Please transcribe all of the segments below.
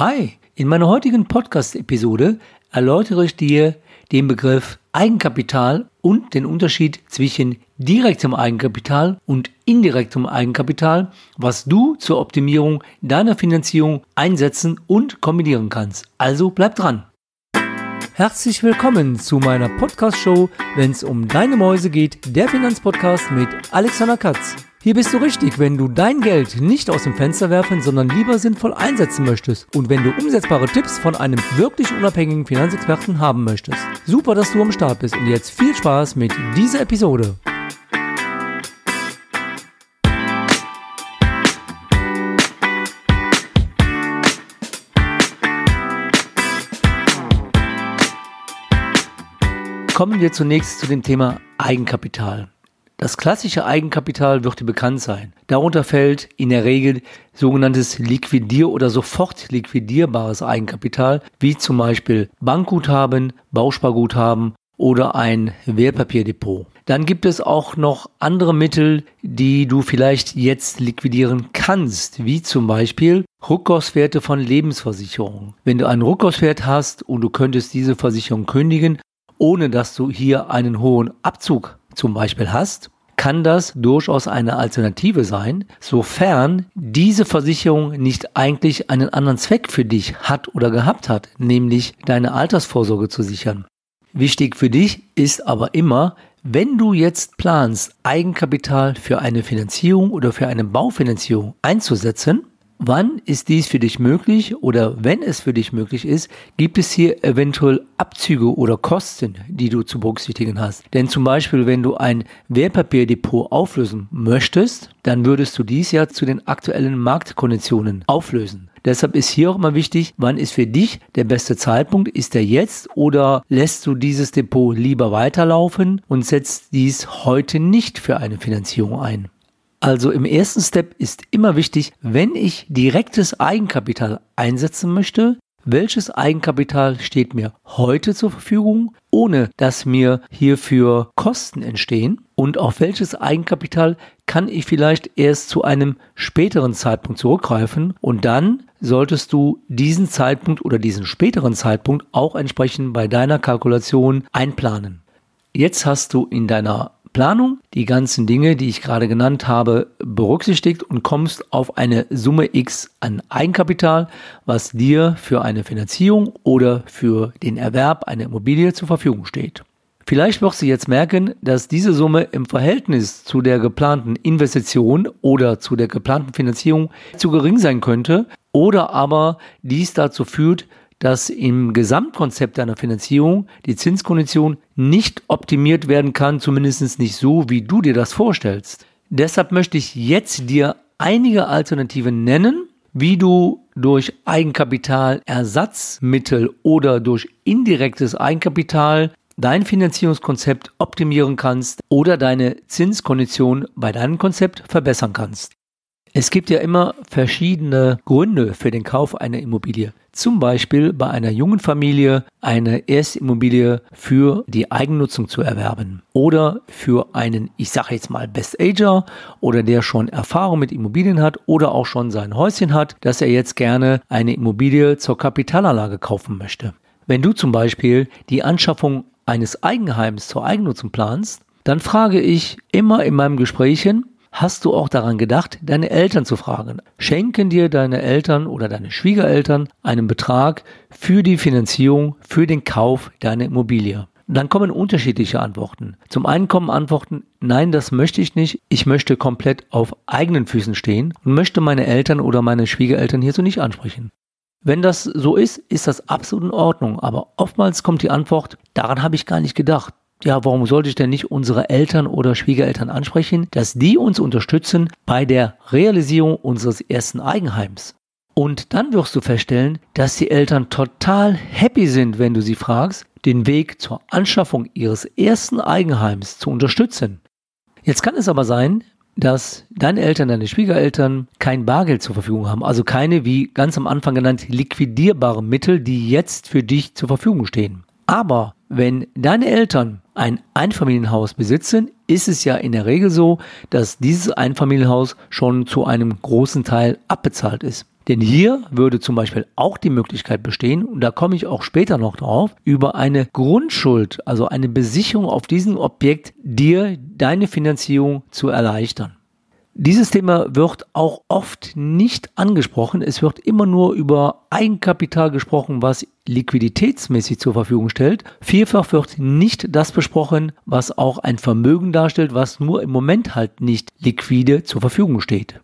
Hi, in meiner heutigen Podcast-Episode erläutere ich dir den Begriff Eigenkapital und den Unterschied zwischen direktem Eigenkapital und indirektem Eigenkapital, was du zur Optimierung deiner Finanzierung einsetzen und kombinieren kannst. Also bleib dran. Herzlich willkommen zu meiner Podcast-Show, wenn es um deine Mäuse geht, der Finanzpodcast mit Alexander Katz. Hier bist du richtig, wenn du dein Geld nicht aus dem Fenster werfen, sondern lieber sinnvoll einsetzen möchtest und wenn du umsetzbare Tipps von einem wirklich unabhängigen Finanzexperten haben möchtest. Super, dass du am Start bist und jetzt viel Spaß mit dieser Episode. Kommen wir zunächst zu dem Thema Eigenkapital. Das klassische Eigenkapital wird dir bekannt sein. Darunter fällt in der Regel sogenanntes liquidier- oder sofort liquidierbares Eigenkapital, wie zum Beispiel Bankguthaben, Bausparguthaben oder ein Wertpapierdepot. Dann gibt es auch noch andere Mittel, die du vielleicht jetzt liquidieren kannst, wie zum Beispiel Rückkaufswerte von Lebensversicherungen. Wenn du einen Rückkaufswert hast und du könntest diese Versicherung kündigen, ohne dass du hier einen hohen Abzug zum Beispiel hast, kann das durchaus eine Alternative sein, sofern diese Versicherung nicht eigentlich einen anderen Zweck für dich hat oder gehabt hat, nämlich deine Altersvorsorge zu sichern. Wichtig für dich ist aber immer, wenn du jetzt planst, Eigenkapital für eine Finanzierung oder für eine Baufinanzierung einzusetzen, Wann ist dies für dich möglich oder wenn es für dich möglich ist, gibt es hier eventuell Abzüge oder Kosten, die du zu berücksichtigen hast. Denn zum Beispiel, wenn du ein Wertpapierdepot auflösen möchtest, dann würdest du dies ja zu den aktuellen Marktkonditionen auflösen. Deshalb ist hier auch mal wichtig, wann ist für dich der beste Zeitpunkt? Ist der jetzt oder lässt du dieses Depot lieber weiterlaufen und setzt dies heute nicht für eine Finanzierung ein? Also im ersten Step ist immer wichtig, wenn ich direktes Eigenkapital einsetzen möchte, welches Eigenkapital steht mir heute zur Verfügung, ohne dass mir hierfür Kosten entstehen und auf welches Eigenkapital kann ich vielleicht erst zu einem späteren Zeitpunkt zurückgreifen und dann solltest du diesen Zeitpunkt oder diesen späteren Zeitpunkt auch entsprechend bei deiner Kalkulation einplanen. Jetzt hast du in deiner Planung die ganzen Dinge, die ich gerade genannt habe, berücksichtigt und kommst auf eine Summe X an Eigenkapital, was dir für eine Finanzierung oder für den Erwerb einer Immobilie zur Verfügung steht. Vielleicht wirst du jetzt merken, dass diese Summe im Verhältnis zu der geplanten Investition oder zu der geplanten Finanzierung zu gering sein könnte oder aber dies dazu führt, dass im Gesamtkonzept deiner Finanzierung die Zinskondition nicht optimiert werden kann, zumindest nicht so, wie du dir das vorstellst. Deshalb möchte ich jetzt dir einige Alternativen nennen, wie du durch Eigenkapitalersatzmittel oder durch indirektes Eigenkapital dein Finanzierungskonzept optimieren kannst oder deine Zinskondition bei deinem Konzept verbessern kannst. Es gibt ja immer verschiedene Gründe für den Kauf einer Immobilie. Zum Beispiel bei einer jungen Familie eine Erstimmobilie für die Eigennutzung zu erwerben oder für einen, ich sage jetzt mal Best Ager oder der schon Erfahrung mit Immobilien hat oder auch schon sein Häuschen hat, dass er jetzt gerne eine Immobilie zur Kapitalanlage kaufen möchte. Wenn du zum Beispiel die Anschaffung eines Eigenheims zur Eigennutzung planst, dann frage ich immer in meinem Gesprächen, Hast du auch daran gedacht, deine Eltern zu fragen? Schenken dir deine Eltern oder deine Schwiegereltern einen Betrag für die Finanzierung, für den Kauf deiner Immobilie? Dann kommen unterschiedliche Antworten. Zum einen kommen Antworten, nein, das möchte ich nicht. Ich möchte komplett auf eigenen Füßen stehen und möchte meine Eltern oder meine Schwiegereltern hierzu nicht ansprechen. Wenn das so ist, ist das absolut in Ordnung. Aber oftmals kommt die Antwort, daran habe ich gar nicht gedacht ja, warum sollte ich denn nicht unsere Eltern oder Schwiegereltern ansprechen, dass die uns unterstützen bei der Realisierung unseres ersten Eigenheims? Und dann wirst du feststellen, dass die Eltern total happy sind, wenn du sie fragst, den Weg zur Anschaffung ihres ersten Eigenheims zu unterstützen. Jetzt kann es aber sein, dass deine Eltern, deine Schwiegereltern kein Bargeld zur Verfügung haben, also keine, wie ganz am Anfang genannt, liquidierbare Mittel, die jetzt für dich zur Verfügung stehen. Aber wenn deine Eltern ein Einfamilienhaus besitzen, ist es ja in der Regel so, dass dieses Einfamilienhaus schon zu einem großen Teil abbezahlt ist. Denn hier würde zum Beispiel auch die Möglichkeit bestehen, und da komme ich auch später noch drauf, über eine Grundschuld, also eine Besicherung auf diesem Objekt, dir deine Finanzierung zu erleichtern. Dieses Thema wird auch oft nicht angesprochen. Es wird immer nur über Eigenkapital gesprochen, was liquiditätsmäßig zur Verfügung stellt. Vielfach wird nicht das besprochen, was auch ein Vermögen darstellt, was nur im Moment halt nicht liquide zur Verfügung steht.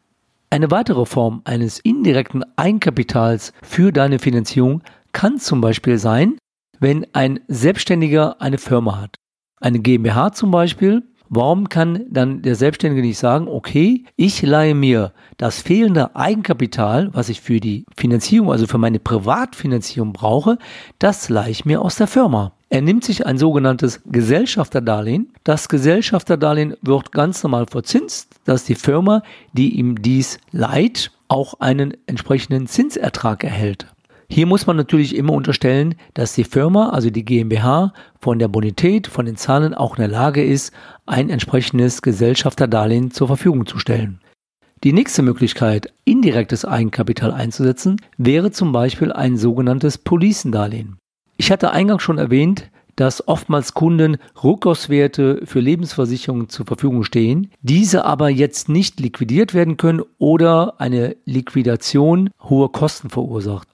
Eine weitere Form eines indirekten Eigenkapitals für deine Finanzierung kann zum Beispiel sein, wenn ein Selbstständiger eine Firma hat. Eine GmbH zum Beispiel Warum kann dann der Selbstständige nicht sagen, okay, ich leihe mir das fehlende Eigenkapital, was ich für die Finanzierung, also für meine Privatfinanzierung brauche, das leihe ich mir aus der Firma. Er nimmt sich ein sogenanntes Gesellschafterdarlehen. Das Gesellschafterdarlehen wird ganz normal verzinst, dass die Firma, die ihm dies leiht, auch einen entsprechenden Zinsertrag erhält. Hier muss man natürlich immer unterstellen, dass die Firma, also die GmbH, von der Bonität, von den Zahlen auch in der Lage ist, ein entsprechendes Gesellschafterdarlehen zur Verfügung zu stellen. Die nächste Möglichkeit, indirektes Eigenkapital einzusetzen, wäre zum Beispiel ein sogenanntes Policendarlehen. Ich hatte eingangs schon erwähnt, dass oftmals Kunden Rückkaufswerte für Lebensversicherungen zur Verfügung stehen, diese aber jetzt nicht liquidiert werden können oder eine Liquidation hohe Kosten verursacht.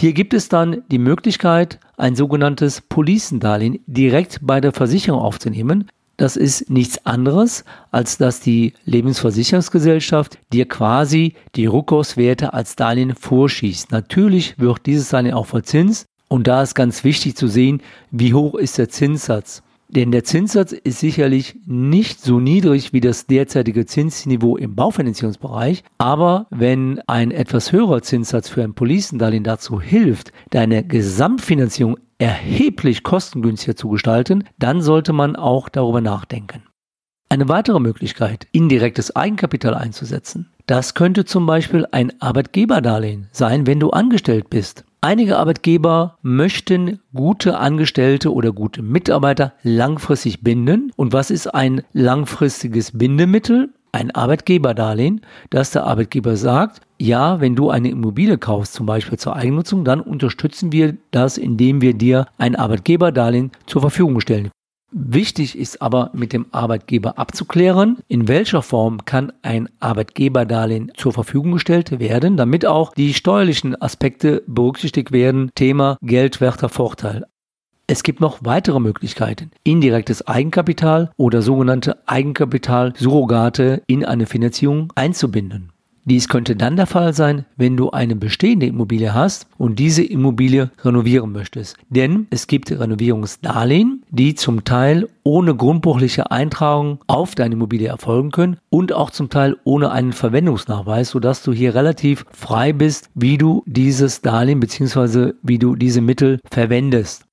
Hier gibt es dann die Möglichkeit, ein sogenanntes Policendarlehen direkt bei der Versicherung aufzunehmen. Das ist nichts anderes, als dass die Lebensversicherungsgesellschaft dir quasi die Rückkaufswerte als Darlehen vorschießt. Natürlich wird dieses Darlehen auch verzinst und da ist ganz wichtig zu sehen, wie hoch ist der Zinssatz. Denn der Zinssatz ist sicherlich nicht so niedrig wie das derzeitige Zinsniveau im Baufinanzierungsbereich. Aber wenn ein etwas höherer Zinssatz für ein Policendarlehen dazu hilft, deine Gesamtfinanzierung erheblich kostengünstiger zu gestalten, dann sollte man auch darüber nachdenken. Eine weitere Möglichkeit, indirektes Eigenkapital einzusetzen, das könnte zum Beispiel ein Arbeitgeberdarlehen sein, wenn du angestellt bist. Einige Arbeitgeber möchten gute Angestellte oder gute Mitarbeiter langfristig binden. Und was ist ein langfristiges Bindemittel? Ein Arbeitgeberdarlehen, dass der Arbeitgeber sagt, ja, wenn du eine Immobilie kaufst, zum Beispiel zur Eigennutzung, dann unterstützen wir das, indem wir dir ein Arbeitgeberdarlehen zur Verfügung stellen. Wichtig ist aber mit dem Arbeitgeber abzuklären, in welcher Form kann ein Arbeitgeberdarlehen zur Verfügung gestellt werden, damit auch die steuerlichen Aspekte berücksichtigt werden. Thema geldwerter Vorteil. Es gibt noch weitere Möglichkeiten, indirektes Eigenkapital oder sogenannte Eigenkapitalsurrogate in eine Finanzierung einzubinden. Dies könnte dann der Fall sein, wenn du eine bestehende Immobilie hast und diese Immobilie renovieren möchtest. Denn es gibt Renovierungsdarlehen, die zum Teil ohne grundbuchliche Eintragung auf deine Immobilie erfolgen können und auch zum Teil ohne einen Verwendungsnachweis, sodass du hier relativ frei bist, wie du dieses Darlehen bzw. wie du diese Mittel verwendest.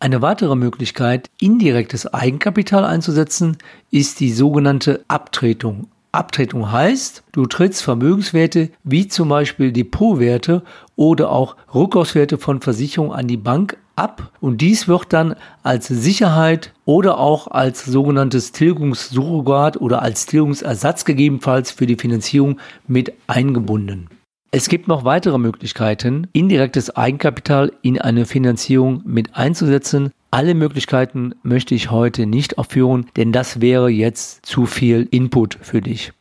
Eine weitere Möglichkeit, indirektes Eigenkapital einzusetzen, ist die sogenannte Abtretung. Abtretung heißt, du trittst Vermögenswerte wie zum Beispiel Depotwerte oder auch Rückkaufswerte von Versicherungen an die Bank ab und dies wird dann als Sicherheit oder auch als sogenanntes Tilgungssurrogat oder als Tilgungsersatz gegebenenfalls für die Finanzierung mit eingebunden. Es gibt noch weitere Möglichkeiten, indirektes Eigenkapital in eine Finanzierung mit einzusetzen. Alle Möglichkeiten möchte ich heute nicht aufführen, denn das wäre jetzt zu viel Input für dich.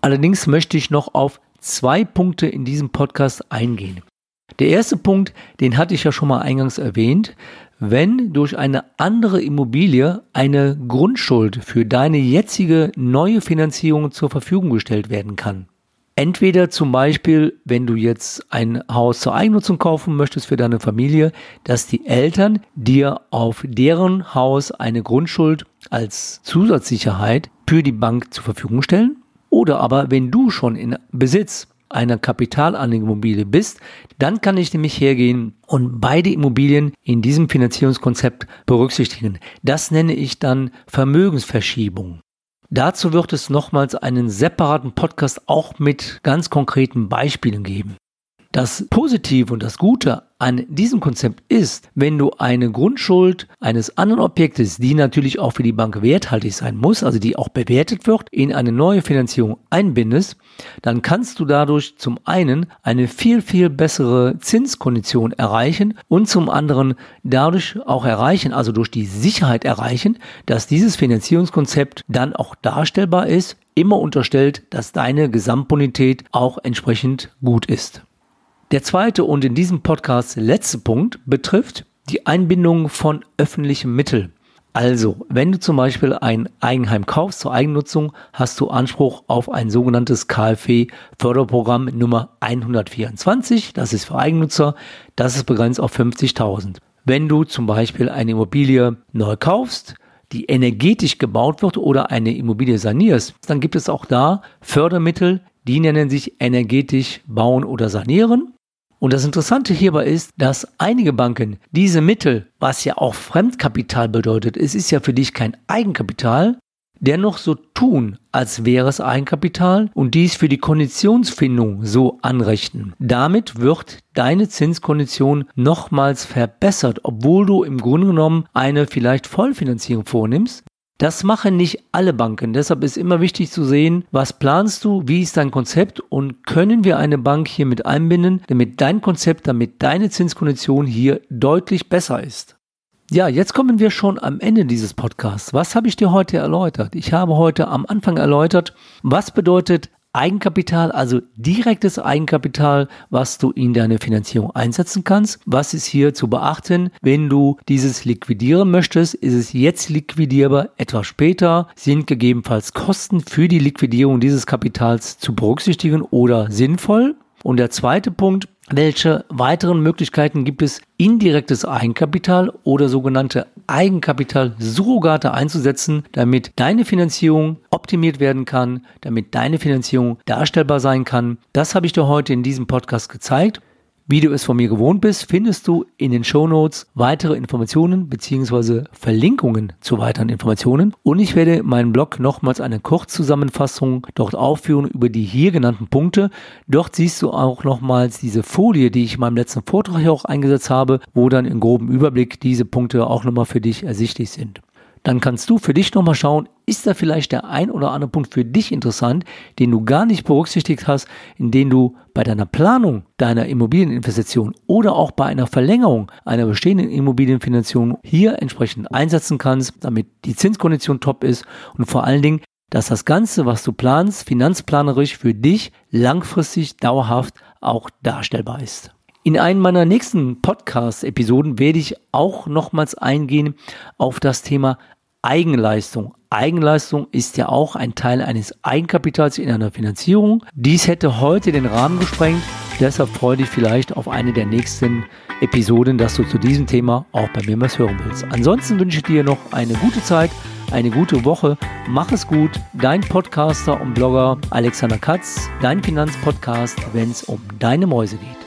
Allerdings möchte ich noch auf zwei Punkte in diesem Podcast eingehen. Der erste Punkt, den hatte ich ja schon mal eingangs erwähnt, wenn durch eine andere Immobilie eine Grundschuld für deine jetzige neue Finanzierung zur Verfügung gestellt werden kann. Entweder zum Beispiel, wenn du jetzt ein Haus zur Eigennutzung kaufen möchtest für deine Familie, dass die Eltern dir auf deren Haus eine Grundschuld als Zusatzsicherheit für die Bank zur Verfügung stellen. Oder aber, wenn du schon in Besitz einer Kapitalanlageimmobilie bist, dann kann ich nämlich hergehen und beide Immobilien in diesem Finanzierungskonzept berücksichtigen. Das nenne ich dann Vermögensverschiebung. Dazu wird es nochmals einen separaten Podcast auch mit ganz konkreten Beispielen geben. Das Positive und das Gute an diesem Konzept ist, wenn du eine Grundschuld eines anderen Objektes, die natürlich auch für die Bank werthaltig sein muss, also die auch bewertet wird, in eine neue Finanzierung einbindest, dann kannst du dadurch zum einen eine viel, viel bessere Zinskondition erreichen und zum anderen dadurch auch erreichen, also durch die Sicherheit erreichen, dass dieses Finanzierungskonzept dann auch darstellbar ist, immer unterstellt, dass deine Gesamtbonität auch entsprechend gut ist. Der zweite und in diesem Podcast letzte Punkt betrifft die Einbindung von öffentlichen Mitteln. Also, wenn du zum Beispiel ein Eigenheim kaufst zur Eigennutzung, hast du Anspruch auf ein sogenanntes KfW-Förderprogramm Nummer 124. Das ist für Eigennutzer. Das ist begrenzt auf 50.000. Wenn du zum Beispiel eine Immobilie neu kaufst, die energetisch gebaut wird oder eine Immobilie sanierst, dann gibt es auch da Fördermittel, die nennen sich energetisch bauen oder sanieren. Und das Interessante hierbei ist, dass einige Banken diese Mittel, was ja auch Fremdkapital bedeutet, es ist ja für dich kein Eigenkapital, dennoch so tun, als wäre es Eigenkapital und dies für die Konditionsfindung so anrechnen. Damit wird deine Zinskondition nochmals verbessert, obwohl du im Grunde genommen eine vielleicht Vollfinanzierung vornimmst, das machen nicht alle Banken. Deshalb ist immer wichtig zu sehen, was planst du, wie ist dein Konzept und können wir eine Bank hier mit einbinden, damit dein Konzept, damit deine Zinskondition hier deutlich besser ist. Ja, jetzt kommen wir schon am Ende dieses Podcasts. Was habe ich dir heute erläutert? Ich habe heute am Anfang erläutert, was bedeutet Eigenkapital, also direktes Eigenkapital, was du in deine Finanzierung einsetzen kannst. Was ist hier zu beachten? Wenn du dieses liquidieren möchtest, ist es jetzt liquidierbar, etwas später sind gegebenenfalls Kosten für die Liquidierung dieses Kapitals zu berücksichtigen oder sinnvoll. Und der zweite Punkt, welche weiteren Möglichkeiten gibt es, indirektes Eigenkapital oder sogenannte Eigenkapital-Surrogate einzusetzen, damit deine Finanzierung optimiert werden kann, damit deine Finanzierung darstellbar sein kann? Das habe ich dir heute in diesem Podcast gezeigt. Wie du es von mir gewohnt bist, findest du in den Show Notes weitere Informationen bzw. Verlinkungen zu weiteren Informationen und ich werde meinen Blog nochmals eine Kurzzusammenfassung dort aufführen über die hier genannten Punkte. Dort siehst du auch nochmals diese Folie, die ich in meinem letzten Vortrag auch eingesetzt habe, wo dann in grobem Überblick diese Punkte auch nochmal für dich ersichtlich sind dann kannst du für dich nochmal schauen, ist da vielleicht der ein oder andere Punkt für dich interessant, den du gar nicht berücksichtigt hast, in den du bei deiner Planung deiner Immobilieninvestition oder auch bei einer Verlängerung einer bestehenden Immobilienfinanzierung hier entsprechend einsetzen kannst, damit die Zinskondition top ist und vor allen Dingen, dass das Ganze, was du planst, finanzplanerisch für dich langfristig dauerhaft auch darstellbar ist. In einem meiner nächsten Podcast-Episoden werde ich auch nochmals eingehen auf das Thema Eigenleistung. Eigenleistung ist ja auch ein Teil eines Eigenkapitals in einer Finanzierung. Dies hätte heute den Rahmen gesprengt. Deshalb freue dich vielleicht auf eine der nächsten Episoden, dass du zu diesem Thema auch bei mir was hören willst. Ansonsten wünsche ich dir noch eine gute Zeit, eine gute Woche. Mach es gut. Dein Podcaster und Blogger Alexander Katz, dein Finanzpodcast, wenn es um deine Mäuse geht.